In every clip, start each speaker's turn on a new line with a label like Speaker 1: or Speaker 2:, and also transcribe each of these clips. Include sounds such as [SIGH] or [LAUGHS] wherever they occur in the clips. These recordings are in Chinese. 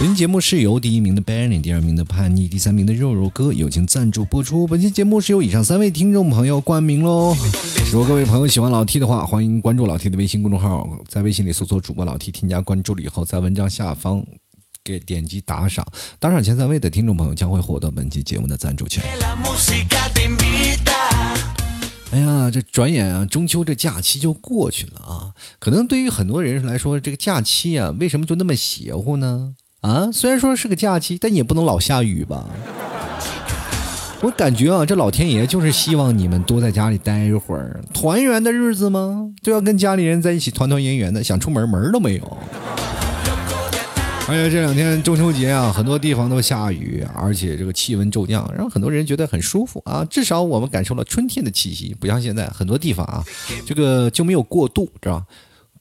Speaker 1: 本期节目是由第一名的 Benny、第二名的叛逆、第三名的肉肉哥友情赞助播出。本期节目是由以上三位听众朋友冠名喽。如果各位朋友喜欢老 T 的话，欢迎关注老 T 的微信公众号，在微信里搜索主播老 T，添加关注了以后，在文章下方给点击打赏，打赏前三位的听众朋友将会获得本期节目的赞助权。哎呀，这转眼啊，中秋这假期就过去了啊。可能对于很多人来说，这个假期啊，为什么就那么邪乎呢？啊，虽然说是个假期，但也不能老下雨吧。我感觉啊，这老天爷就是希望你们多在家里待一会儿，团圆的日子吗？就要跟家里人在一起团团圆圆的，想出门门都没有。而且这两天中秋节啊，很多地方都下雨，而且这个气温骤降，让很多人觉得很舒服啊。至少我们感受了春天的气息，不像现在很多地方啊，这个就没有过渡，知道吧？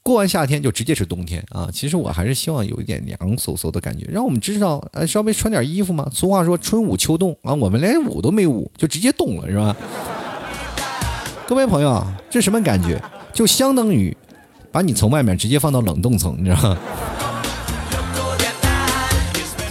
Speaker 1: 过完夏天就直接是冬天啊！其实我还是希望有一点凉飕飕的感觉，让我们知道，呃，稍微穿点衣服嘛。俗话说春捂秋冻啊，我们连捂都没捂，就直接冻了，是吧？[LAUGHS] 各位朋友，这什么感觉？就相当于把你从外面直接放到冷冻层，你知道吗？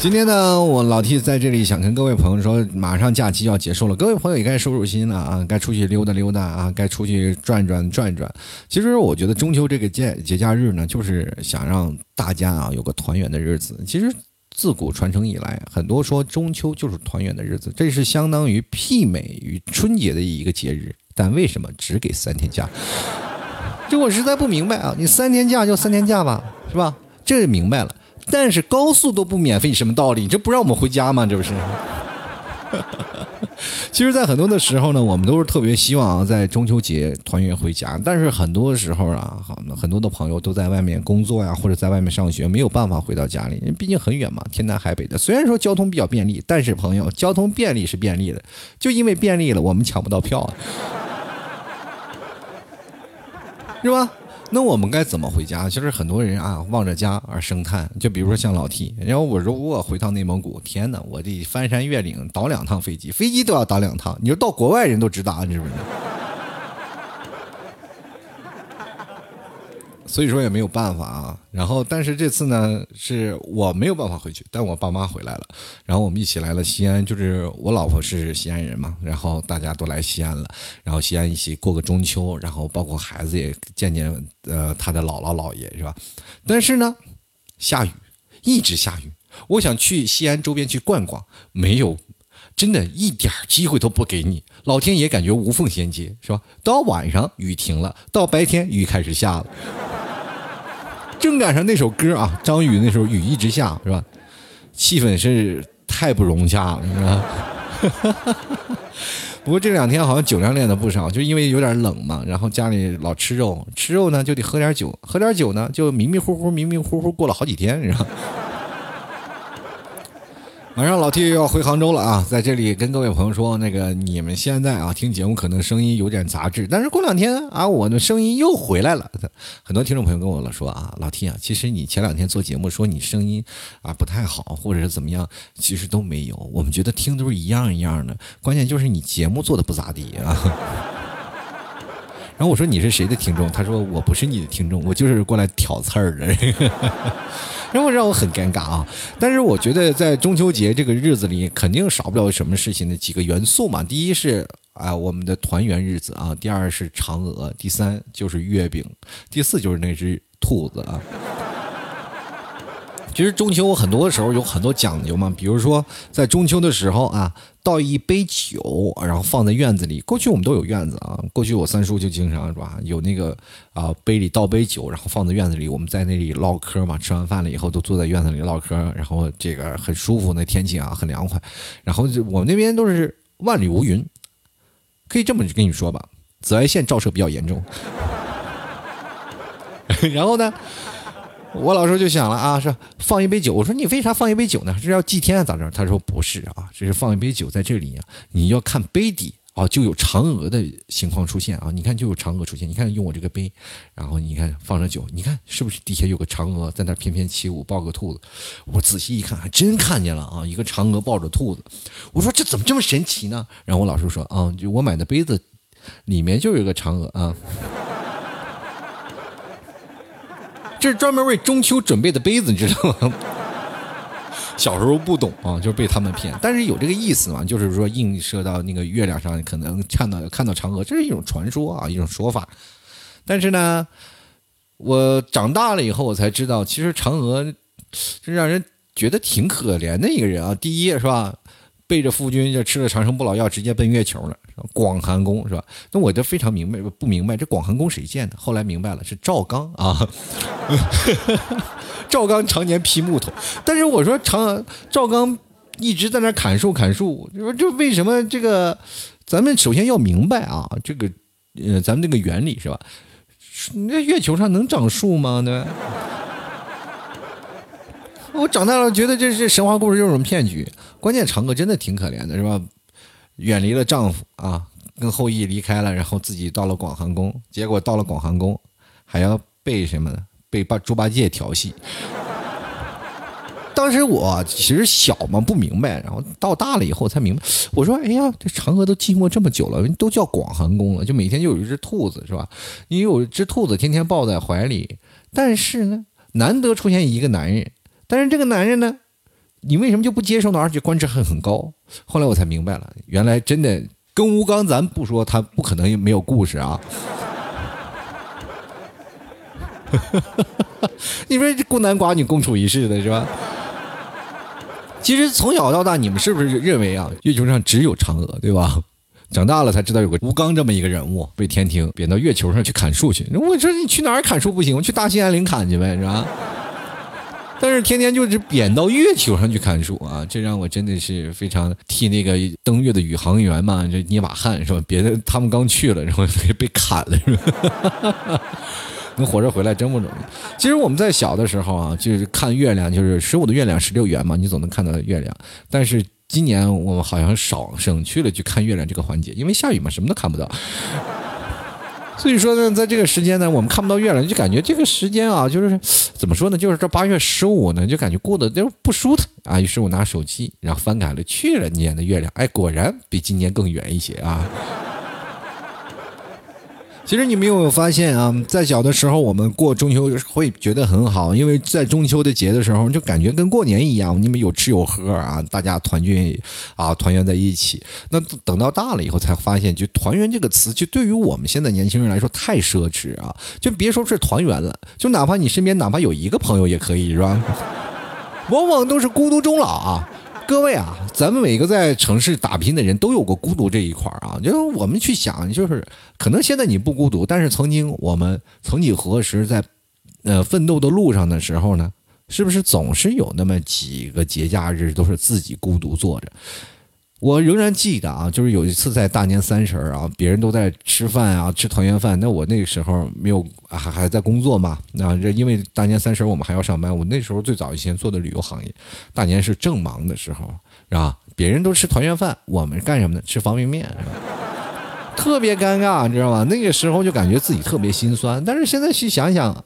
Speaker 1: 今天呢，我老 T 在这里想跟各位朋友说，马上假期要结束了，各位朋友也该收收心了啊，该出去溜达溜达啊，该出去转转转转。其实我觉得中秋这个节节假日呢，就是想让大家啊有个团圆的日子。其实自古传承以来，很多说中秋就是团圆的日子，这是相当于媲美于春节的一个节日。但为什么只给三天假？[LAUGHS] 这我实在不明白啊！你三天假就三天假吧，是吧？这明白了。但是高速都不免费，什么道理？你这不让我们回家吗？这不是？[LAUGHS] 其实，在很多的时候呢，我们都是特别希望在中秋节团圆回家。但是很多时候啊，好很多的朋友都在外面工作呀，或者在外面上学，没有办法回到家里，因为毕竟很远嘛，天南海北的。虽然说交通比较便利，但是朋友，交通便利是便利的，就因为便利了，我们抢不到票，是吧？那我们该怎么回家？其实很多人啊，望着家而生叹。就比如说像老 T，然后我如果回趟内蒙古，天哪，我得翻山越岭，倒两趟飞机，飞机都要倒两趟。你说到国外人都直达，你知不知道？所以说也没有办法啊。然后，但是这次呢，是我没有办法回去，但我爸妈回来了，然后我们一起来了西安。就是我老婆是西安人嘛，然后大家都来西安了，然后西安一起过个中秋，然后包括孩子也见见呃他的姥姥姥爷是吧？但是呢，下雨，一直下雨。我想去西安周边去逛逛，没有，真的一点机会都不给你。老天爷感觉无缝衔接是吧？到晚上雨停了，到白天雨开始下了。正赶上那首歌啊，张宇那时候《雨一直下》是吧？气氛是太不融洽了，是吧？[LAUGHS] 不过这两天好像酒量练的不少，就因为有点冷嘛，然后家里老吃肉，吃肉呢就得喝点酒，喝点酒呢就迷迷糊糊、迷迷糊糊过了好几天，是吧？马上老 T 又要回杭州了啊，在这里跟各位朋友说，那个你们现在啊听节目可能声音有点杂质，但是过两天啊我的声音又回来了。很多听众朋友跟我了说啊，老 T 啊，其实你前两天做节目说你声音啊不太好，或者是怎么样，其实都没有，我们觉得听都是一样一样的，关键就是你节目做的不咋地啊。[LAUGHS] 然后我说你是谁的听众？他说我不是你的听众，我就是过来挑刺儿的。然后让我很尴尬啊！但是我觉得在中秋节这个日子里，肯定少不了什么事情的几个元素嘛。第一是啊我们的团圆日子啊，第二是嫦娥，第三就是月饼，第四就是那只兔子啊。其实中秋很多时候有很多讲究嘛，比如说在中秋的时候啊，倒一杯酒，然后放在院子里。过去我们都有院子啊，过去我三叔就经常是吧，有那个啊杯里倒杯酒，然后放在院子里，我们在那里唠嗑嘛。吃完饭了以后，都坐在院子里唠嗑，然后这个很舒服，那天气啊很凉快。然后就我们那边都是万里无云，可以这么跟你说吧，紫外线照射比较严重。[LAUGHS] 然后呢？我老师就想了啊，说放一杯酒。我说你为啥放一杯酒呢？是要祭天啊？咋着？他说不是啊，这是放一杯酒在这里，你要看杯底啊，就有嫦娥的情况出现啊！你看，就有嫦娥出现。你看，用我这个杯，然后你看放着酒，你看是不是底下有个嫦娥在那翩翩起舞，抱个兔子？我仔细一看，还真看见了啊！一个嫦娥抱着兔子。我说这怎么这么神奇呢？然后我老师说啊，就我买的杯子里面就有一个嫦娥啊，这是专门为中秋准备的杯子，你知道吗？[LAUGHS] 小时候不懂啊，就是被他们骗。但是有这个意思嘛，就是说映射到那个月亮上，可能看到看到嫦娥，这是一种传说啊，一种说法。但是呢，我长大了以后，我才知道，其实嫦娥是让人觉得挺可怜的一个人啊。第一是吧，背着夫君就吃了长生不老药，直接奔月球了，广寒宫是吧？那我就非常明白，不明白这广寒宫谁建的？后来明白了，是赵刚啊。[LAUGHS] 赵刚常年劈木头，但是我说常赵刚一直在那砍树砍树，你说这为什么这个？咱们首先要明白啊，这个呃，咱们这个原理是吧？那月球上能长树吗？对？我长大了觉得这是神话故事，就是种骗局。关键嫦娥真的挺可怜的，是吧？远离了丈夫啊，跟后羿离开了，然后自己到了广寒宫，结果到了广寒宫还要被什么呢？被八猪八戒调戏，当时我其实小嘛不明白，然后到大了以后才明白。我说：“哎呀，这嫦娥都寂寞这么久了，都叫广寒宫了，就每天就有一只兔子是吧？你有一只兔子天天抱在怀里，但是呢，难得出现一个男人，但是这个男人呢，你为什么就不接受呢？而且官职还很高。后来我才明白了，原来真的跟吴刚，咱不说他不可能没有故事啊。[LAUGHS] ”你说这孤男寡女共处一室的是吧？其实从小到大，你们是不是认为啊，月球上只有嫦娥，对吧？长大了才知道有个吴刚这么一个人物，被天庭贬到月球上去砍树去。我说你去哪儿砍树不行，我去大兴安岭砍去呗，是吧？但是天天就是贬到月球上去砍树啊，这让我真的是非常替那个登月的宇航员嘛，这捏把汗是吧？别的他们刚去了，然后被砍了是吧？[LAUGHS] 能活着回来真不容易。其实我们在小的时候啊，就是看月亮，就是十五的月亮十六圆嘛，你总能看到月亮。但是今年我们好像少省去了去看月亮这个环节，因为下雨嘛，什么都看不到。所以说呢，在这个时间呢，我们看不到月亮，就感觉这个时间啊，就是 [SNIFFS] 怎么说呢？就是这八月十五呢，就感觉过得就不舒坦啊。于是我拿手机，然后翻开了去年的月亮，哎，果然比今年更圆一些啊。其实你们有没有发现啊？在小的时候，我们过中秋会觉得很好，因为在中秋的节的时候，就感觉跟过年一样，你们有吃有喝啊，大家团聚啊，团圆在一起。那等到大了以后，才发现，就“团圆”这个词，就对于我们现在年轻人来说太奢侈啊！就别说是团圆了，就哪怕你身边哪怕有一个朋友也可以，是吧？往往都是孤独终老啊。各位啊，咱们每个在城市打拼的人都有过孤独这一块儿啊。就是我们去想，就是可能现在你不孤独，但是曾经我们曾几何时在呃奋斗的路上的时候呢，是不是总是有那么几个节假日都是自己孤独坐着？我仍然记得啊，就是有一次在大年三十儿啊，别人都在吃饭啊，吃团圆饭，那我那个时候没有，还还在工作嘛。那这因为大年三十我们还要上班，我那时候最早以前做的旅游行业，大年是正忙的时候，是吧？别人都吃团圆饭，我们干什么呢？吃方便面，特别尴尬，你知道吗？那个时候就感觉自己特别心酸。但是现在去想想，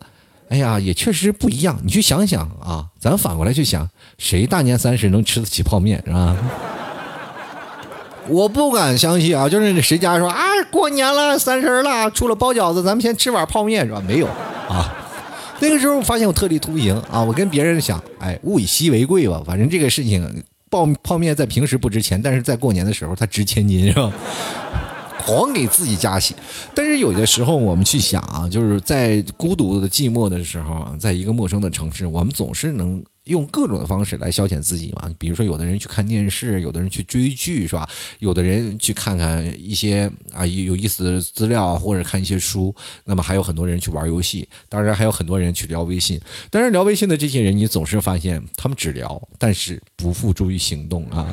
Speaker 1: 哎呀，也确实不一样。你去想想啊，咱反过来去想，谁大年三十能吃得起泡面，是吧？我不敢相信啊！就是谁家说啊，过年了，三十了，除了包饺子，咱们先吃碗泡面是吧？没有啊。[LAUGHS] 那个时候我发现我特立独行啊，我跟别人想，哎，物以稀为贵吧。反正这个事情，泡泡面在平时不值钱，但是在过年的时候它值千金是吧？[LAUGHS] 狂给自己加戏。但是有的时候我们去想啊，就是在孤独的寂寞的时候，在一个陌生的城市，我们总是能。用各种的方式来消遣自己嘛，比如说有的人去看电视，有的人去追剧，是吧？有的人去看看一些啊有意思的资料，或者看一些书。那么还有很多人去玩游戏，当然还有很多人去聊微信。当然聊微信的这些人，你总是发现他们只聊，但是不付诸于行动啊。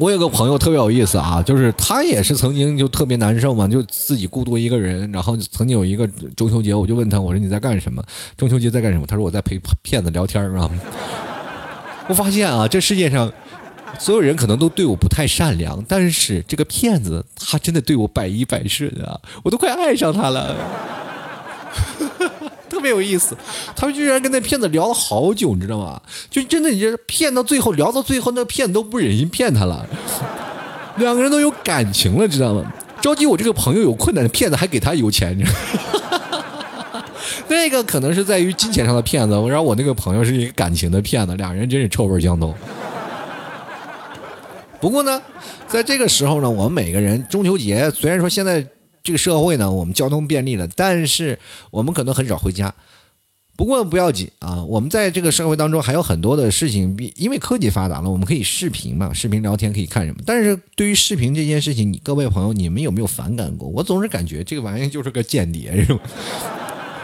Speaker 1: 我有个朋友特别有意思啊，就是他也是曾经就特别难受嘛，就自己孤独一个人。然后曾经有一个中秋节，我就问他，我说你在干什么？中秋节在干什么？他说我在陪骗子聊天啊。我发现啊，这世界上所有人可能都对我不太善良，但是这个骗子他真的对我百依百顺啊，我都快爱上他了，别有意思。他们居然跟那骗子聊了好久，你知道吗？就真的，你这骗到最后，聊到最后，那骗子都不忍心骗他了，两个人都有感情了，知道吗？着急我这个朋友有困难，骗子还给他有钱，你知道吗 [LAUGHS] 那个可能是在于金钱上的骗子，然后我那个朋友是一个感情的骗子，两人真是臭味相投。不过呢，在这个时候呢，我们每个人中秋节虽然说现在这个社会呢，我们交通便利了，但是我们可能很少回家。不过不要紧啊，我们在这个社会当中还有很多的事情，因为科技发达了，我们可以视频嘛，视频聊天可以看什么。但是对于视频这件事情，你各位朋友，你们有没有反感过？我总是感觉这个玩意儿就是个间谍，是吧？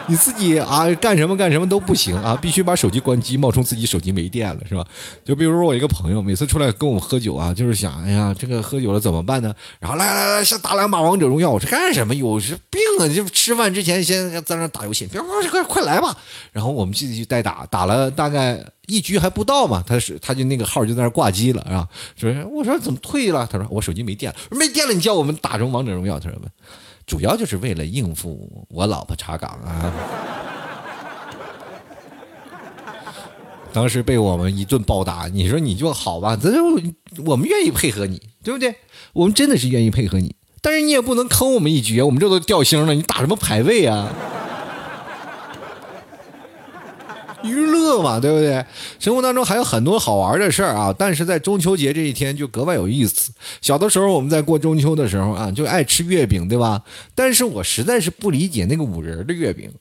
Speaker 1: 你自己啊，干什么干什么都不行啊，[LAUGHS] 必须把手机关机，冒充自己手机没电了，是吧？就比如说我一个朋友，每次出来跟我们喝酒啊，就是想，哎呀，这个喝酒了怎么办呢？然后来来来，先打两把王者荣耀，我说干什么？有是病啊！就吃饭之前先在那打游戏，别 [LAUGHS] 快快来吧。然后我们继续代打，打了大概一局还不到嘛，他是他就那个号就在那挂机了，是吧？说我说怎么退了？他说我手机没电了，没电了，你叫我们打成王者荣耀，他说主要就是为了应付我老婆查岗啊！当时被我们一顿暴打，你说你就好吧？咱就我们愿意配合你，对不对？我们真的是愿意配合你，但是你也不能坑我们一局，我们这都掉星了，你打什么排位啊？[LAUGHS] 娱乐嘛，对不对？生活当中还有很多好玩的事儿啊，但是在中秋节这一天就格外有意思。小的时候我们在过中秋的时候啊，就爱吃月饼，对吧？但是我实在是不理解那个五仁的月饼，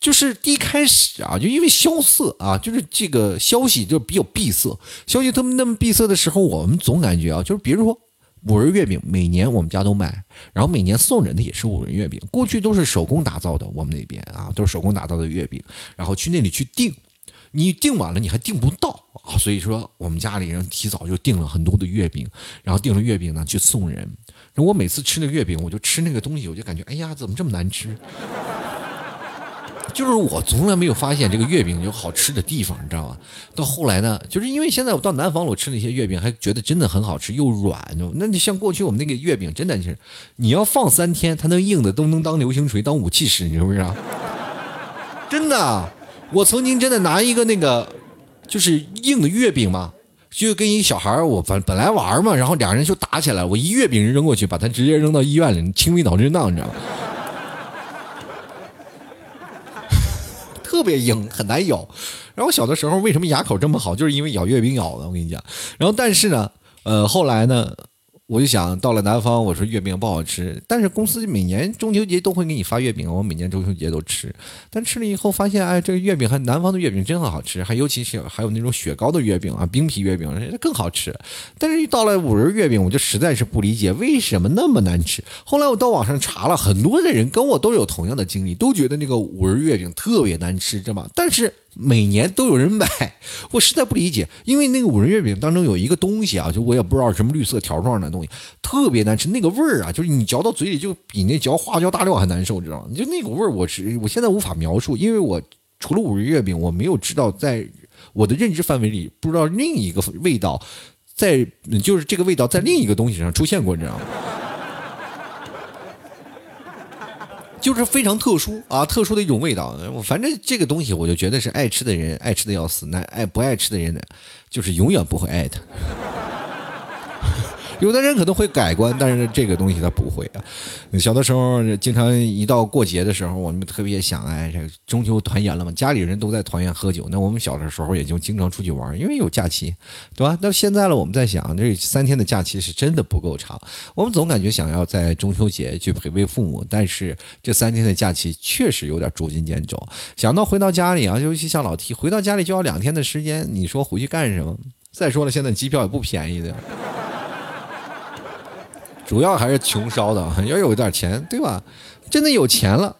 Speaker 1: 就是一开始啊，就因为萧瑟啊，就是这个消息就比较闭塞，消息他们那么闭塞的时候，我们总感觉啊，就是比如说。五仁月饼每年我们家都买，然后每年送人的也是五仁月饼。过去都是手工打造的，我们那边啊都是手工打造的月饼，然后去那里去订，你订晚了你还订不到啊，所以说我们家里人提早就订了很多的月饼，然后订了月饼呢去送人。我每次吃那个月饼，我就吃那个东西，我就感觉哎呀，怎么这么难吃？就是我从来没有发现这个月饼有好吃的地方，你知道吗？到后来呢，就是因为现在我到南方了，我吃那些月饼还觉得真的很好吃，又软。那你像过去我们那个月饼，真的是你要放三天，它那硬的都能当流星锤、当武器使，你知不知道？真的，我曾经真的拿一个那个就是硬的月饼嘛，就跟一小孩儿我本本来玩嘛，然后两人就打起来，我一月饼扔过去，把他直接扔到医院里，轻微脑震荡，你知道吗？特别硬，很难咬。然后小的时候为什么牙口这么好，就是因为咬月饼咬的。我跟你讲。然后但是呢，呃，后来呢。我就想到了南方，我说月饼不好吃，但是公司每年中秋节都会给你发月饼，我每年中秋节都吃。但吃了以后发现，哎，这个月饼和南方的月饼真很好吃，还尤其是还有那种雪糕的月饼啊，冰皮月饼更好吃。但是，到了五仁月饼，我就实在是不理解为什么那么难吃。后来我到网上查了，很多的人跟我都有同样的经历，都觉得那个五仁月饼特别难吃，知道吗？但是。每年都有人买，[LAUGHS] 我实在不理解，因为那个五仁月饼当中有一个东西啊，就我也不知道什么绿色条状的东西，特别难吃，那个味儿啊，就是你嚼到嘴里就比那嚼花椒大料还难受，知道吗？就那股味儿，我是我现在无法描述，因为我除了五仁月饼，我没有知道在我的认知范围里不知道另一个味道，在就是这个味道在另一个东西上出现过，你知道吗？就是非常特殊啊，特殊的一种味道。反正这个东西，我就觉得是爱吃的人爱吃的要死，那爱不爱吃的人呢，就是永远不会爱它。有的人可能会改观，但是这个东西他不会啊。小的时候，经常一到过节的时候，我们特别想，哎，这中秋团圆了嘛，家里人都在团圆喝酒。那我们小的时候也就经常出去玩，因为有假期，对吧？那现在了，我们在想，这三天的假期是真的不够长。我们总感觉想要在中秋节去陪陪父母，但是这三天的假期确实有点捉襟见肘。想到回到家里啊，尤其像老提回到家里就要两天的时间，你说回去干什么？再说了，现在机票也不便宜的。主要还是穷烧的，[LAUGHS] 要有点钱，对吧？真的有钱了，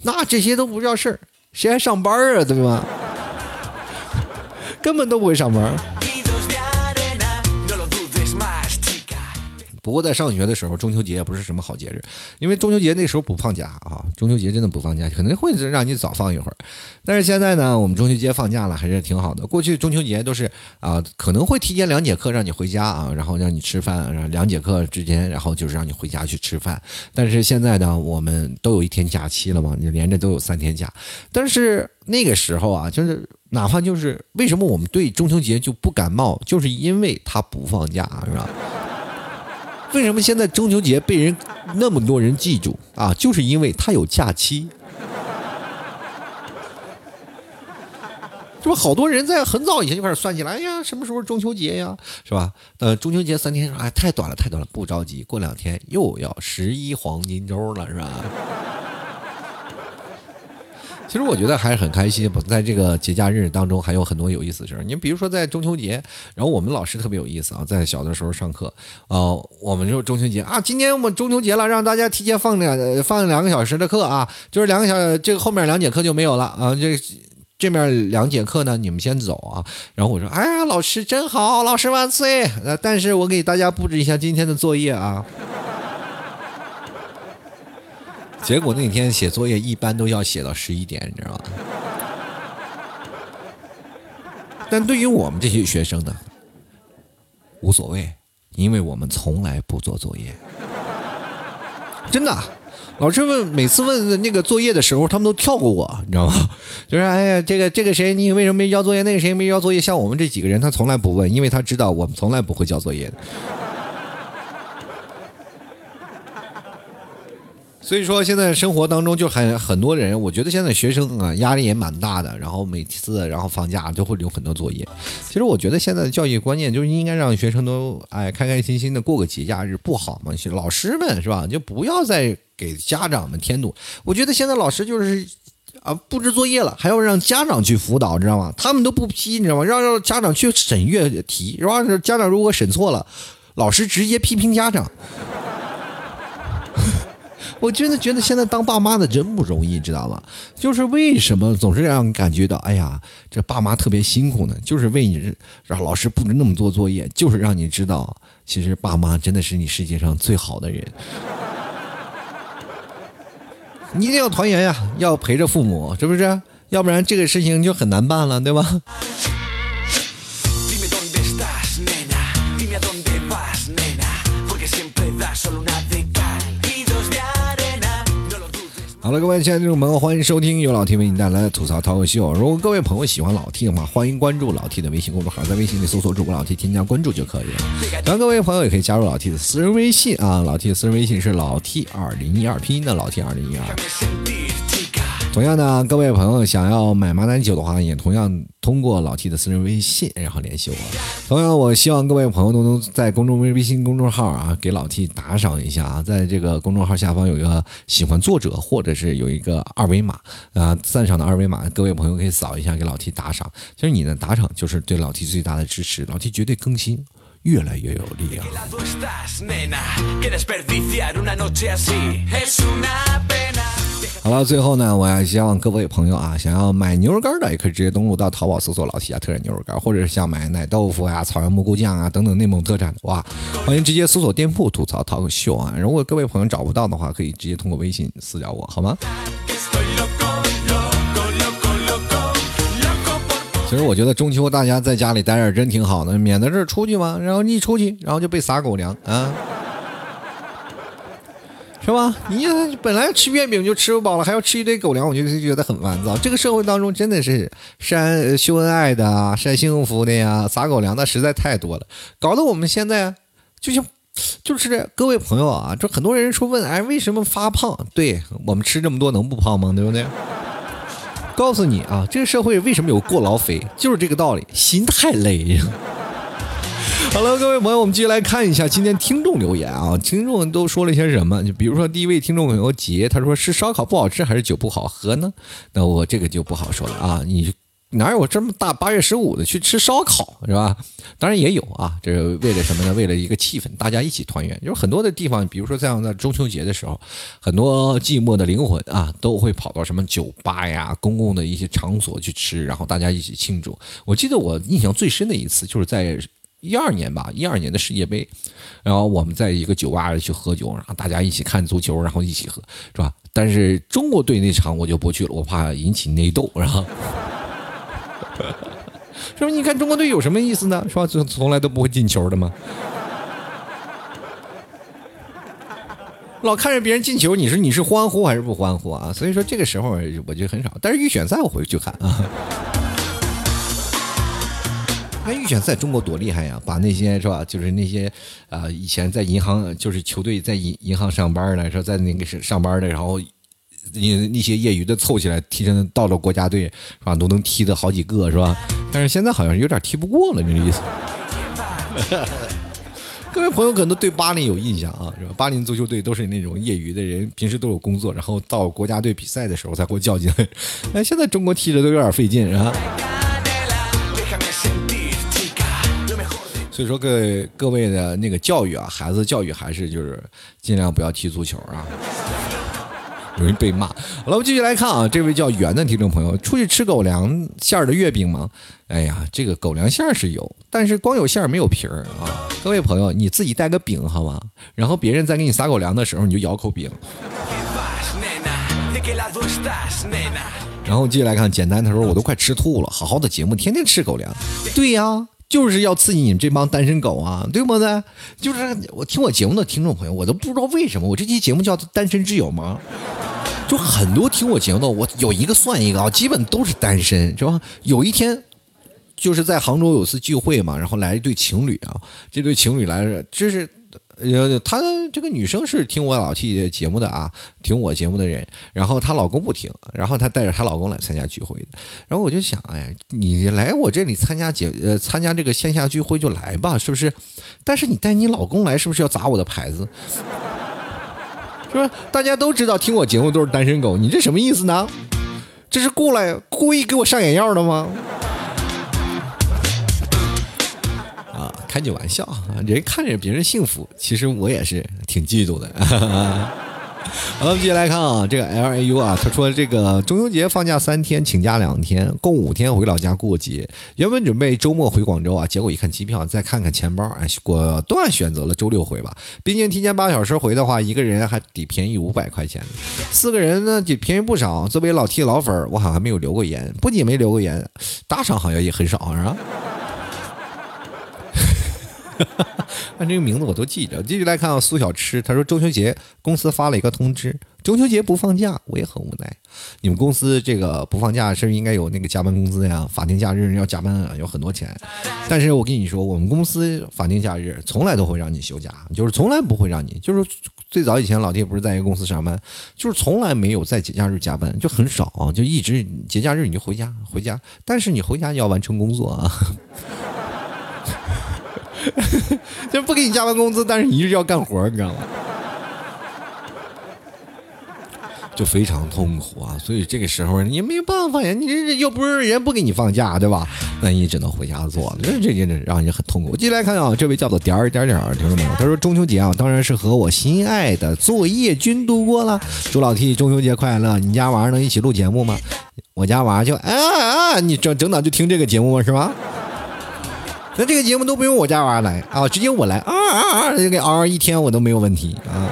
Speaker 1: 那这些都不叫事儿，谁还上班啊？对吧？根本都不会上班。不过在上学的时候，中秋节也不是什么好节日，因为中秋节那时候不放假啊，中秋节真的不放假，可能会让你早放一会儿。但是现在呢，我们中秋节放假了，还是挺好的。过去中秋节都是啊，可能会提前两节课让你回家啊，然后让你吃饭，然后两节课之间，然后就是让你回家去吃饭。但是现在呢，我们都有一天假期了嘛，你连着都有三天假。但是那个时候啊，就是哪怕就是为什么我们对中秋节就不感冒，就是因为它不放假，是吧？为什么现在中秋节被人那么多人记住啊？就是因为它有假期，这不？好多人在很早以前就开始算起来，哎呀，什么时候中秋节呀？是吧？呃，中秋节三天，哎，太短了，太短了，不着急，过两天又要十一黄金周了，是吧？其实我觉得还是很开心，在这个节假日当中还有很多有意思的事儿。你比如说在中秋节，然后我们老师特别有意思啊，在小的时候上课，呃，我们就中秋节啊，今天我们中秋节了，让大家提前放两放两个小时的课啊，就是两个小，这个后面两节课就没有了啊，这这面两节课呢，你们先走啊。然后我说，哎呀，老师真好，老师万岁！呃，但是我给大家布置一下今天的作业啊。结果那天写作业一般都要写到十一点，你知道吗？但对于我们这些学生呢，无所谓，因为我们从来不做作业。真的，老师问每次问那个作业的时候，他们都跳过我，你知道吗？就是哎呀，这个这个谁，你为什么没交作业？那个谁没交作业？像我们这几个人，他从来不问，因为他知道我们从来不会交作业的。所以说，现在生活当中就很很多人，我觉得现在学生啊压力也蛮大的，然后每次然后放假就会留很多作业。其实我觉得现在的教育观念就是应该让学生都哎开开心心的过个节假日，不好吗？老师们是吧？就不要再给家长们添堵。我觉得现在老师就是啊布置作业了，还要让家长去辅导，知道吗？他们都不批，你知道吗？让让家长去审阅题，是吧？家长如果审错了，老师直接批评家长。我真的觉得现在当爸妈的真不容易，知道吗？就是为什么总是让你感觉到，哎呀，这爸妈特别辛苦呢？就是为你让老师布置那么多作业，就是让你知道，其实爸妈真的是你世界上最好的人。[LAUGHS] 你一定要团圆呀，要陪着父母，是不是？要不然这个事情就很难办了，对吧？好了，各位亲爱的听众朋友，欢迎收听由老 T 为您带来的吐槽脱口秀。如果各位朋友喜欢老 T 的话，欢迎关注老 T 的微信公众号，在微信里搜索主播老 T，添加关注就可以了。当然，各位朋友也可以加入老 T 的私人微信啊，老 T 的私人微信是老 T 二零一二，拼音的老 T 二零一二。同样呢，各位朋友想要买马奶酒的话，也同样通过老 T 的私人微信，然后联系我。同样，我希望各位朋友都能在公众微微信公众号啊，给老 T 打赏一下啊，在这个公众号下方有一个喜欢作者，或者是有一个二维码啊，赞赏的二维码，各位朋友可以扫一下，给老 T 打赏。其实你的打赏就是对老 T 最大的支持，老 T 绝对更新越来越有力量。好了，最后呢，我也希望各位朋友啊，想要买牛肉干的，也可以直接登录到淘宝搜索“老 T 家特产牛肉干”，或者是想买奶豆腐呀、草原蘑菇酱啊等等内蒙特产的哇，欢迎直接搜索店铺吐槽淘口秀啊。如果各位朋友找不到的话，可以直接通过微信私聊我，好吗？其实我觉得中秋大家在家里待着真挺好的，免得这出去嘛，然后一出去，然后就被撒狗粮啊。是吧？你本来吃月饼就吃不饱了，还要吃一堆狗粮，我就觉得很烦躁。这个社会当中真的是晒秀恩爱的啊，晒幸福的呀，撒狗粮的实在太多了，搞得我们现在就像就是各位朋友啊，就很多人说问，哎，为什么发胖？对我们吃这么多能不胖吗？对不对？告诉你啊，这个社会为什么有过劳肥，就是这个道理，心太累。好了，各位朋友，我们继续来看一下今天听众留言啊。听众都说了些什么？就比如说第一位听众朋友杰，他说是烧烤不好吃还是酒不好喝呢？那我这个就不好说了啊。你哪有这么大八月十五的去吃烧烤是吧？当然也有啊，这是为了什么呢？为了一个气氛，大家一起团圆。就是很多的地方，比如说像在中秋节的时候，很多寂寞的灵魂啊，都会跑到什么酒吧呀、公共的一些场所去吃，然后大家一起庆祝。我记得我印象最深的一次，就是在。一二年吧，一二年的世界杯，然后我们在一个酒吧里去喝酒，然后大家一起看足球，然后一起喝，是吧？但是中国队那场我就不去了，我怕引起内斗，然后，是不是？你看中国队有什么意思呢？是吧？从从来都不会进球的吗？老看着别人进球，你说你是欢呼还是不欢呼啊？所以说这个时候我就很少，但是预选赛我会去看啊。那预选赛中国多厉害呀！把那些是吧，就是那些，啊，以前在银行就是球队在银银行上班的，说在那个上班的，然后那那些业余的凑起来踢成到了国家队是吧，都能踢的好几个是吧？但是现在好像有点踢不过了，这个意思。[LAUGHS] 各位朋友可能对巴林有印象啊，是吧？巴林足球队都是那种业余的人，平时都有工作，然后到国家队比赛的时候才会叫进来。[LAUGHS] 哎，现在中国踢着都有点费劲，是吧？所以说，各位各位的那个教育啊，孩子教育还是就是尽量不要踢足球啊，[LAUGHS] 容易被骂。好了，我们继续来看啊，这位叫圆的听众朋友，出去吃狗粮馅儿的月饼吗？哎呀，这个狗粮馅儿是有，但是光有馅儿没有皮儿啊。各位朋友，你自己带个饼好吗？然后别人在给你撒狗粮的时候，你就咬口饼。然后继续来看，简单他说我都快吃吐了，好好的节目天天吃狗粮，对呀。就是要刺激你们这帮单身狗啊，对不对？就是我听我节目的听众朋友，我都不知道为什么我这期节目叫单身之友吗？就很多听我节目的，我有一个算一个啊，基本都是单身，是吧？有一天就是在杭州有次聚会嘛，然后来一对情侣啊，这对情侣来着，这是。呃，她这个女生是听我老 T 节目的啊，听我节目的人，然后她老公不听，然后她带着她老公来参加聚会，然后我就想，哎，你来我这里参加节呃参加这个线下聚会就来吧，是不是？[LAUGHS] 但是你带你老公来，是不是要砸我的牌子？是吧？大家都知道听我节目都是单身狗，你这什么意思呢？这是过来故意给我上眼药的吗？开句玩笑啊，人看着别人幸福，其实我也是挺嫉妒的。[LAUGHS] 好了，接下来看啊，这个 L A U 啊，他说这个中秋节放假三天，请假两天，共五天回老家过节。原本准备周末回广州啊，结果一看机票，再看看钱包，果断选择了周六回吧。毕竟提前八小时回的话，一个人还得便宜五百块钱，四个人呢就便宜不少。作为老 T 老粉，我好像没有留过言，不仅没留过言，打赏好像也很少，是吧？[LAUGHS] 按这个名字我都记着。继续来看啊，苏小吃，他说中秋节公司发了一个通知，中秋节不放假，我也很无奈。你们公司这个不放假是不是应该有那个加班工资呀？法定假日要加班啊，有很多钱。但是我跟你说，我们公司法定假日从来都会让你休假，就是从来不会让你，就是最早以前老爹不是在一个公司上班，就是从来没有在节假日加班，就很少，就一直节假日你就回家回家，但是你回家要完成工作啊。[LAUGHS] 就不给你加班工资，但是你一直要干活，你知道吗？就非常痛苦啊！所以这个时候你没办法呀，你这又不是人不给你放假，对吧？那你只能回家做，这这这让人很痛苦。接下来看啊，这位叫做点儿点儿点儿，听到没有？他说中秋节啊，当然是和我心爱的作业君度过了。祝老 T 中秋节快乐！你家娃能一起录节目吗？我家娃就啊啊，你整整档就听这个节目？是吧？那这个节目都不用我家娃来啊，直接我来啊啊啊！就给嗷嗷一天我都没有问题啊，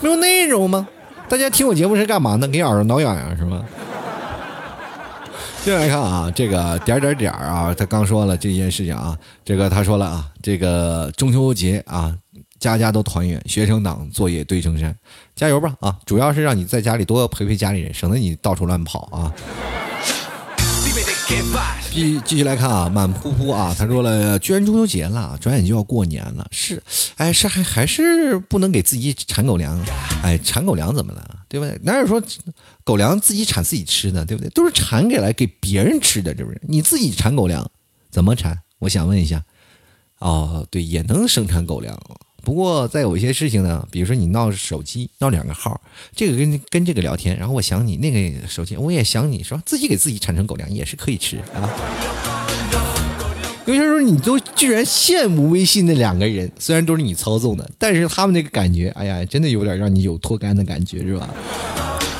Speaker 1: 没有内容吗？大家听我节目是干嘛呢？给耳朵挠痒痒是吗？[LAUGHS] 接下来看啊，这个点点点啊，他刚说了这件事情啊，这个他说了啊，这个中秋节啊，家家都团圆，学生党作业堆成山，加油吧啊！主要是让你在家里多陪陪家里人，省得你到处乱跑啊。继继续来看啊，满扑扑啊，他说了，居然中秋节了，转眼就要过年了，是，哎，是还还是不能给自己产狗粮，哎，产狗粮怎么了，对不对？哪有说狗粮自己产自己吃的，对不对？都是产给来给别人吃的，是不是？你自己产狗粮怎么产？我想问一下，哦，对，也能生产狗粮。不过，在有一些事情呢，比如说你闹手机闹两个号，这个跟跟这个聊天，然后我想你那个手机，我也想你是吧？自己给自己产生狗粮也是可以吃啊。有些时候你都居然羡慕微信那两个人，虽然都是你操纵的，但是他们那个感觉，哎呀，真的有点让你有脱干的感觉，是吧？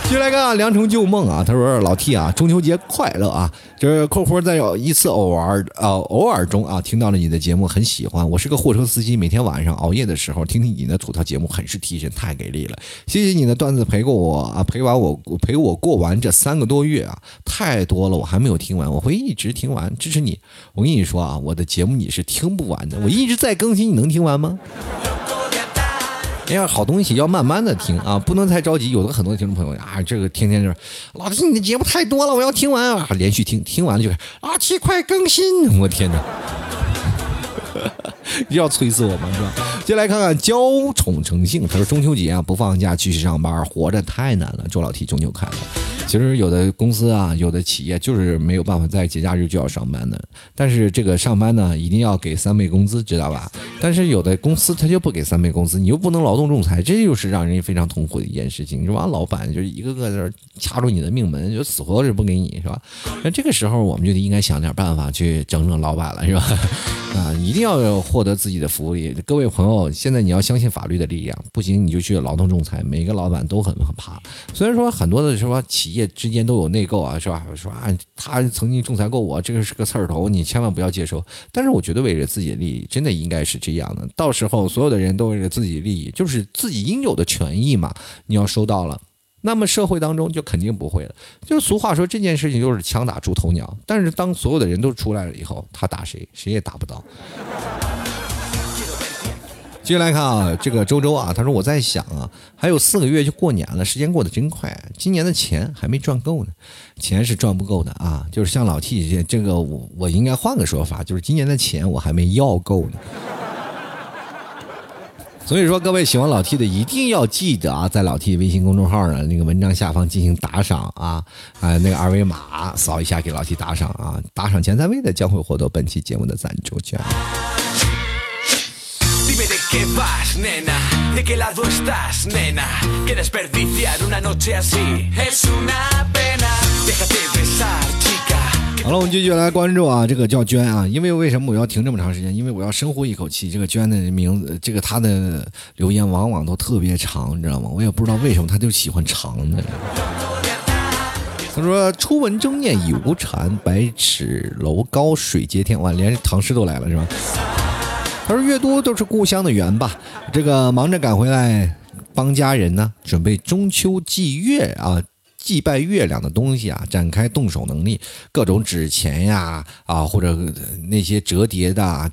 Speaker 1: 接来看啊，良辰旧梦啊，他说老 T 啊，中秋节快乐啊！就是括弧在有一次偶尔呃偶尔中啊，听到了你的节目，很喜欢。我是个货车司机，每天晚上熬夜的时候听听你的吐槽节目，很是提神，太给力了。谢谢你的段子陪过我啊，陪完我陪我过完这三个多月啊，太多了，我还没有听完，我会一直听完，支持你。我跟你说啊，我的节目你是听不完的，我一直在更新，你能听完吗？哎呀，好东西要慢慢的听啊，不能太着急。有的很多听众朋友啊，这个天天就是老弟，你的节目太多了，我要听完啊，连续听，听完了就是啊，七快更新，我天哪，[LAUGHS] 要催死我吗？是吧？接来看看娇宠成性，他说中秋节啊不放假继续上班，活着太难了。周老 T 中秋快乐。其实有的公司啊，有的企业就是没有办法在节假日就要上班的。但是这个上班呢，一定要给三倍工资，知道吧？但是有的公司他就不给三倍工资，你又不能劳动仲裁，这就是让人非常痛苦的一件事情，是吧？老板就一个个在掐住你的命门，就死活是不给你，是吧？那这个时候我们就得应该想点办法去整整老板了，是吧？[LAUGHS] 啊，一定要获得得自己的福利。各位朋友，现在你要相信法律的力量，不行你就去劳动仲裁。每个老板都很很怕，虽然说很多的什么企业。之间都有内购啊，是吧？说啊，他曾经仲裁过我，这个是个刺儿头，你千万不要接受。但是我觉得为了自己的利益，真的应该是这样的。到时候所有的人都为了自己利益，就是自己应有的权益嘛，你要收到了，那么社会当中就肯定不会了。就俗话说，这件事情就是枪打出头鸟。但是当所有的人都出来了以后，他打谁，谁也打不到。接下来看啊，这个周周啊，他说我在想啊，还有四个月就过年了，时间过得真快，今年的钱还没赚够呢，钱是赚不够的啊，就是像老 T 这这个，我我应该换个说法，就是今年的钱我还没要够呢。所以说，各位喜欢老 T 的一定要记得啊，在老 T 微信公众号的那个文章下方进行打赏啊，啊，那个二维码扫一下给老 T 打赏啊，打赏前三位的将会获得本期节目的赞助好了，我们继续来关注啊，这个叫娟啊，因为为什么我要停这么长时间？因为我要深呼一口气。这个娟的名字，这个她的留言往往都特别长，你知道吗？我也不知道为什么她就喜欢长的。他说：“初闻征念已无蝉，百尺楼高水接天。”哇，连唐诗都来了，是吧？他说：“越多都是故乡的缘吧。这个忙着赶回来帮家人呢，准备中秋祭月啊，祭拜月亮的东西啊，展开动手能力，各种纸钱呀啊，或者那些折叠的、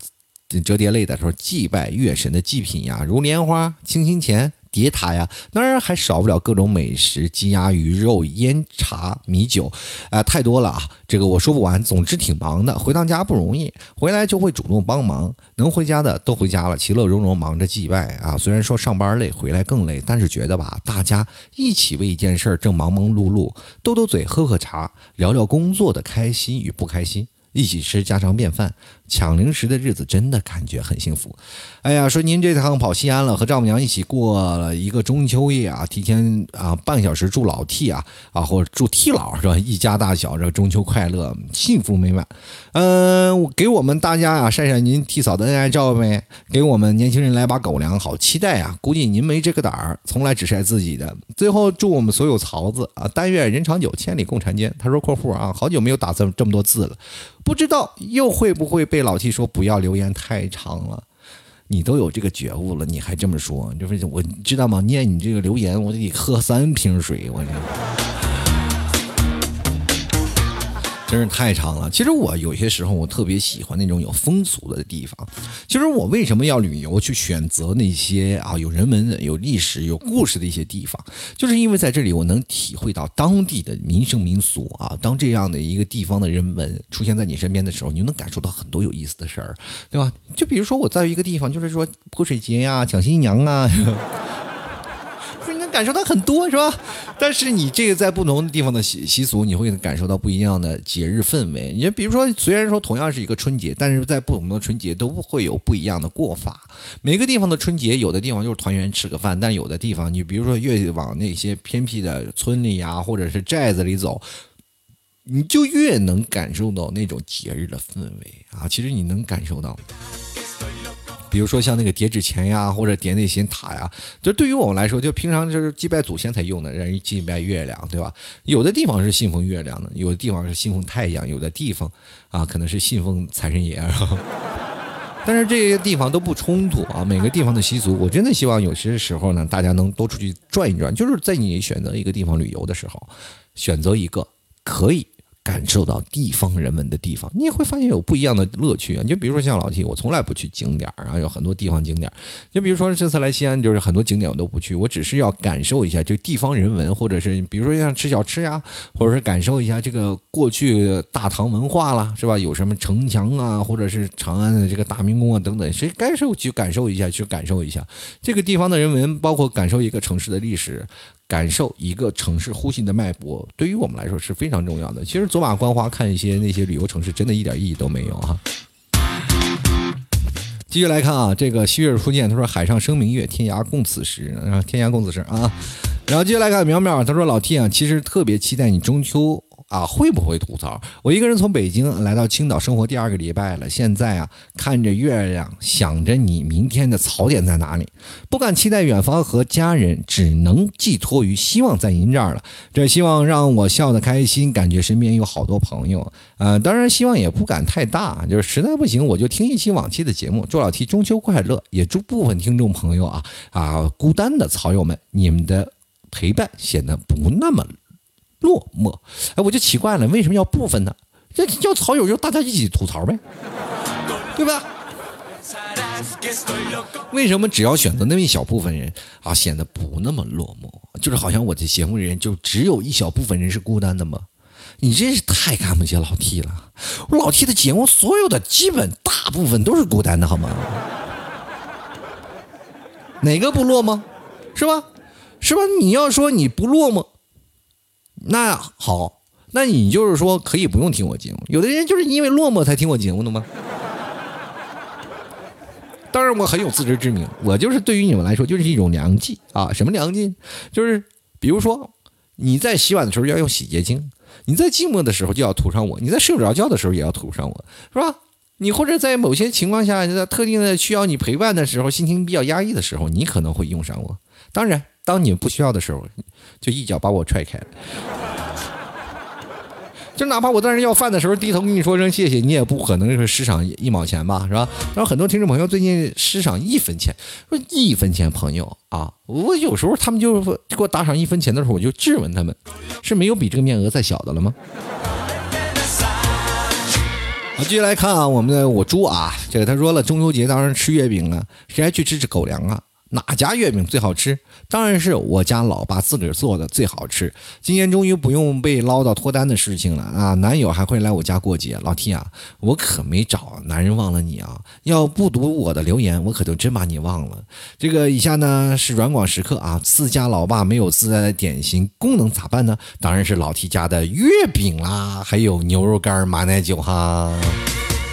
Speaker 1: 折叠类的，说祭拜月神的祭品呀，如莲花、清心钱。”叠塔呀，当然还少不了各种美食，鸡鸭鱼肉、烟茶米酒，啊，太多了啊！这个我说不完。总之挺忙的，回趟家不容易，回来就会主动帮忙。能回家的都回家了，其乐融融忙着祭拜啊。虽然说上班累，回来更累，但是觉得吧，大家一起为一件事儿正忙忙碌碌，斗斗嘴，喝喝茶，聊聊工作的开心与不开心，一起吃家常便饭。抢零食的日子真的感觉很幸福，哎呀，说您这趟跑西安了，和丈母娘一起过了一个中秋夜啊，提前啊半小时祝老 T 啊啊或者祝 T 老是吧？一家大小这中秋快乐，幸福美满。嗯，给我们大家啊晒晒您 T 嫂的恩爱照呗，给我们年轻人来把狗粮，好期待啊！估计您没这个胆儿，从来只晒自己的。最后祝我们所有曹子啊，但愿人长久，千里共婵娟。他说括弧啊，好久没有打这么这么多字了，不知道又会不会被。被老七说不要留言太长了，你都有这个觉悟了，你还这么说，就是我知道吗？念你这个留言，我得喝三瓶水，我这。真是太长了。其实我有些时候我特别喜欢那种有风俗的地方。其实我为什么要旅游去选择那些啊有人文、有历史、有故事的一些地方，就是因为在这里我能体会到当地的民生民俗啊。当这样的一个地方的人文出现在你身边的时候，你就能感受到很多有意思的事儿，对吧？就比如说我在一个地方，就是说泼水节呀、抢新娘啊。[LAUGHS] 感受到很多是吧？但是你这个在不同的地方的习习俗，你会感受到不一样的节日氛围。你比如说，虽然说同样是一个春节，但是在不同的春节都会有不一样的过法。每个地方的春节，有的地方就是团圆吃个饭，但有的地方，你比如说越往那些偏僻的村里呀，或者是寨子里走，你就越能感受到那种节日的氛围啊。其实你能感受到。比如说像那个叠纸钱呀，或者叠那些塔呀，就对于我们来说，就平常就是祭拜祖先才用的，让人祭拜月亮，对吧？有的地方是信奉月亮的，有的地方是信奉太阳，有的地方啊可能是信奉财神爷。[LAUGHS] 但是这些地方都不冲突啊，每个地方的习俗，我真的希望有些时候呢，大家能多出去转一转，就是在你选择一个地方旅游的时候，选择一个可以。感受到地方人文的地方，你也会发现有不一样的乐趣啊！你就比如说像老 T，我从来不去景点儿啊，有很多地方景点儿。就比如说这次来西安，就是很多景点我都不去，我只是要感受一下这地方人文，或者是比如说像吃小吃呀，或者是感受一下这个过去大唐文化啦，是吧？有什么城墙啊，或者是长安的这个大明宫啊等等，谁感受去感受一下，去感受一下这个地方的人文，包括感受一个城市的历史。感受一个城市呼吸的脉搏，对于我们来说是非常重要的。其实走马观花看一些那些旅游城市，真的一点意义都没有哈。继续来看啊，这个西月初见，他说：“海上生明月，天涯共此时。”啊，天涯共此时啊。然后接下来看苗苗，他说：“老 T 啊，其实特别期待你中秋。”啊，会不会吐槽？我一个人从北京来到青岛生活第二个礼拜了，现在啊，看着月亮，想着你明天的槽点在哪里，不敢期待远方和家人，只能寄托于希望在您这儿了。这希望让我笑得开心，感觉身边有好多朋友。呃，当然希望也不敢太大，就是实在不行我就听一期往期的节目。祝老提中秋快乐，也祝部分听众朋友啊啊孤单的草友们，你们的陪伴显得不那么。落寞，哎，我就奇怪了，为什么要部分呢？这叫草友就大家一起吐槽呗，对吧？为什么只要选择那么一小部分人啊，显得不那么落寞？就是好像我的节目人就只有一小部分人是孤单的吗？你真是太看不起老 T 了！我老 T 的节目所有的基本大部分都是孤单的，好吗？哪个不落吗？是吧？是吧？你要说你不落吗？那好，那你就是说可以不用听我节目。有的人就是因为落寞才听我节目的吗？[LAUGHS] 当然我很有自知之明，我就是对于你们来说就是一种良计啊。什么良计？就是比如说你在洗碗的时候要用洗洁精，你在寂寞的时候就要涂上我，你在睡不着觉的时候也要涂上我，是吧？你或者在某些情况下，在特定的需要你陪伴的时候，心情比较压抑的时候，你可能会用上我。当然。当你不需要的时候，就一脚把我踹开。[LAUGHS] 就哪怕我当时要饭的时候低头跟你说声谢谢，你也不可能是施赏一毛钱吧，是吧？然后很多听众朋友最近施赏一分钱，说一分钱朋友啊，我有时候他们就给我打赏一分钱的时候，我就质问他们，是没有比这个面额再小的了吗？好，继续来看啊，我们的我猪啊，这个他说了，中秋节当然吃月饼了，谁还去吃吃狗粮啊？哪家月饼最好吃？当然是我家老爸自个儿做的最好吃。今年终于不用被唠叨脱单的事情了啊！男友还会来我家过节。老 T 啊，我可没找男人忘了你啊！要不读我的留言，我可就真把你忘了。这个以下呢是软广时刻啊，自家老爸没有自带的点心功能咋办呢？当然是老 T 家的月饼啦，还有牛肉干、马奶酒哈。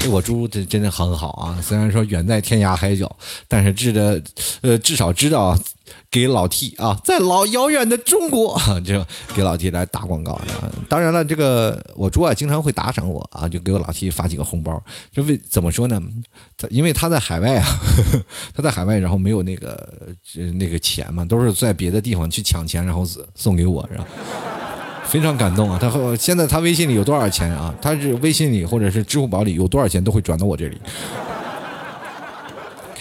Speaker 1: 这我猪这真的很好啊！虽然说远在天涯海角，但是至的，呃，至少知道给老 T 啊，在老遥远的中国，[LAUGHS] 就给老 T 来打广告。当然了，这个我猪啊，经常会打赏我啊，就给我老 T 发几个红包。就为怎么说呢？因为他在海外啊，[LAUGHS] 他在海外，然后没有那个那个钱嘛，都是在别的地方去抢钱，然后送给我，然后。非常感动啊！他和现在他微信里有多少钱啊？他是微信里或者是支付宝里有多少钱都会转到我这里。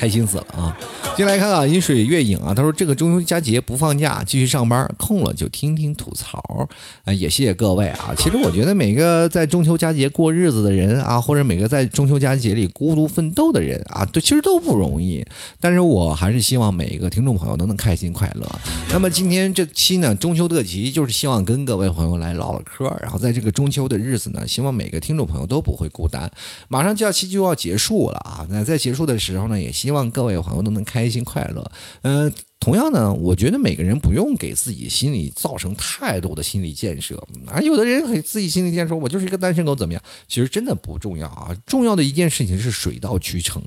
Speaker 1: 开心死了啊！进来看啊，饮水月影啊，他说这个中秋佳节不放假，继续上班，空了就听听吐槽啊，也谢谢各位啊。其实我觉得每个在中秋佳节过日子的人啊，或者每个在中秋佳节里孤独奋斗的人啊，都，其实都不容易。但是我还是希望每一个听众朋友都能开心快乐。那么今天这期呢，中秋特辑就是希望跟各位朋友来唠唠嗑，然后在这个中秋的日子呢，希望每个听众朋友都不会孤单。马上假期就要结束了啊，那在结束的时候呢，也希希望各位朋友都能开心快乐。嗯，同样呢，我觉得每个人不用给自己心里造成太多的心理建设啊。有的人给自己心理建设，我就是一个单身狗，怎么样？其实真的不重要啊。重要的一件事情是水到渠成。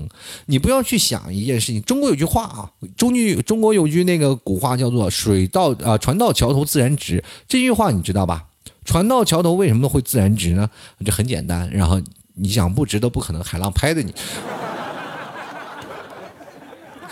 Speaker 1: 你不要去想一件事情。中国有句话啊，中句中国有句那个古话叫做“水到啊船到桥头自然直”。这句话你知道吧？船到桥头为什么会自然直呢？这很简单。然后你想不直都不可能海浪拍的你。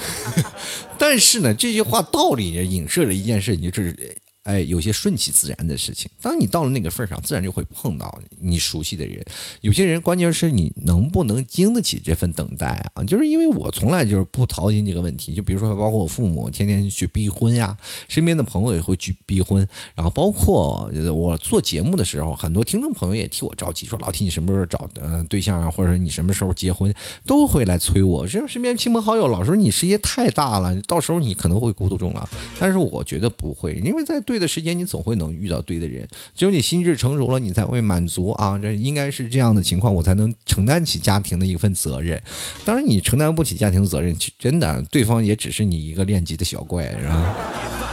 Speaker 1: [LAUGHS] 但是呢，这句话道理也影射了一件事，就是。哎，有些顺其自然的事情，当你到了那个份上，自然就会碰到你熟悉的人。有些人，关键是你能不能经得起这份等待啊？就是因为我从来就是不操心这个问题。就比如说，包括我父母天天去逼婚呀，身边的朋友也会去逼婚，然后包括我做节目的时候，很多听众朋友也替我着急，说老提你什么时候找呃对象啊，或者你什么时候结婚，都会来催我。这身边亲朋好友老说你事业太大了，到时候你可能会孤独终老。但是我觉得不会，因为在对。对的时间，你总会能遇到对的人。只有你心智成熟了，你才会满足啊！这应该是这样的情况，我才能承担起家庭的一份责任。当然，你承担不起家庭责任，真的，对方也只是你一个练级的小怪，是吧？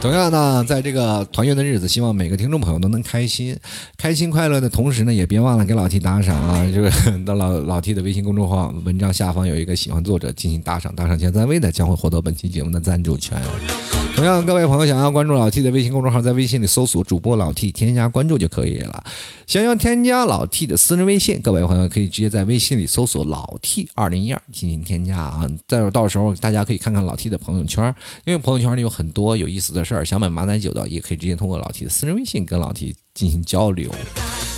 Speaker 1: 同样呢，在这个团圆的日子，希望每个听众朋友都能开心、开心快乐的同时呢，也别忘了给老 T 打赏啊！这个到老老 T 的微信公众号文章下方有一个喜欢作者进行打赏，打赏前三位的将会获得本期节目的赞助权。同样，各位朋友想要关注老 T 的微信公众号，在微信里搜索主播老 T，添加关注就可以了。想要添加老 T 的私人微信，各位朋友可以直接在微信里搜索老 T 二零一二进行添加啊。再到时候大家可以看看老 T 的朋友圈，因为朋友圈里有很多有意思的事儿。想买马奶酒的，也可以直接通过老 T 的私人微信跟老 T 进行交流。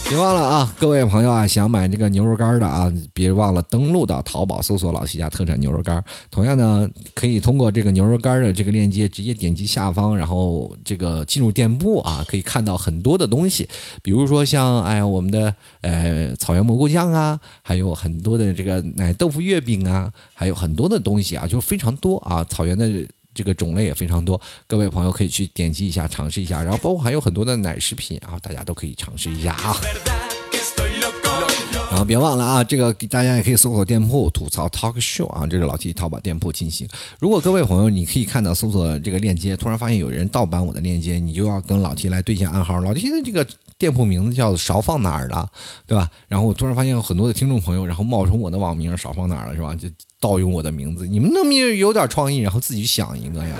Speaker 1: 别忘了啊，各位朋友啊，想买这个牛肉干的啊，别忘了登录到淘宝搜索“老七家特产牛肉干”。同样呢，可以通过这个牛肉干的这个链接，直接点击下方，然后这个进入店铺啊，可以看到很多的东西，比如说像哎我们的呃草原蘑菇酱啊，还有很多的这个奶豆腐月饼啊，还有很多的东西啊，就非常多啊，草原的。这个种类也非常多，各位朋友可以去点击一下，尝试一下。然后包括还有很多的奶食品啊，大家都可以尝试一下啊。然后别忘了啊，这个大家也可以搜索店铺吐槽 talk show 啊，这是老 T 淘宝店铺进行。如果各位朋友你可以看到搜索这个链接，突然发现有人盗版我的链接，你就要跟老 T 来对接暗号。老 T 的这个店铺名字叫勺放哪儿了，对吧？然后我突然发现有很多的听众朋友，然后冒充我的网名勺放哪儿了，是吧？就盗用我的名字，你们能不能有点创意，然后自己想一个呀，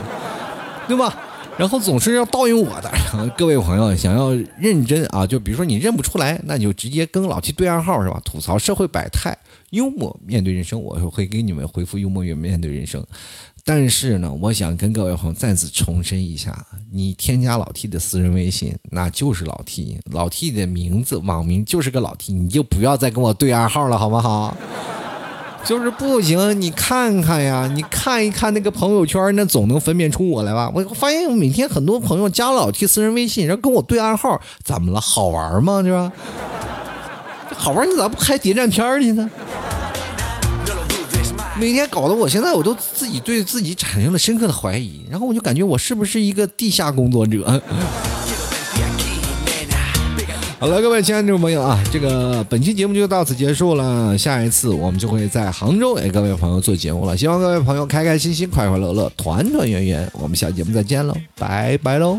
Speaker 1: 对吧？然后总是要盗用我的，各位朋友想要认真啊，就比如说你认不出来，那你就直接跟老七对暗号是吧？吐槽社会百态，幽默面对人生，我会给你们回复幽默面对人生。但是呢，我想跟各位朋友再次重申一下，你添加老 T 的私人微信，那就是老 T，老 T 的名字网名就是个老 T，你就不要再跟我对暗号了，好不好？[LAUGHS] 就是不行，你看看呀，你看一看那个朋友圈，那总能分辨出我来吧？我发现我每天很多朋友加老 T 私人微信，然后跟我对暗号，怎么了？好玩吗？是吧？好玩，你咋不开谍战片去呢？每天搞得我现在我都自己对自己产生了深刻的怀疑，然后我就感觉我是不是一个地下工作者？[LAUGHS] 好了，各位亲爱的听众朋友啊，这个本期节目就到此结束了。下一次我们就会在杭州给各位朋友做节目了。希望各位朋友开开心心、快快乐乐、团团圆圆。我们下节目再见喽，拜拜喽！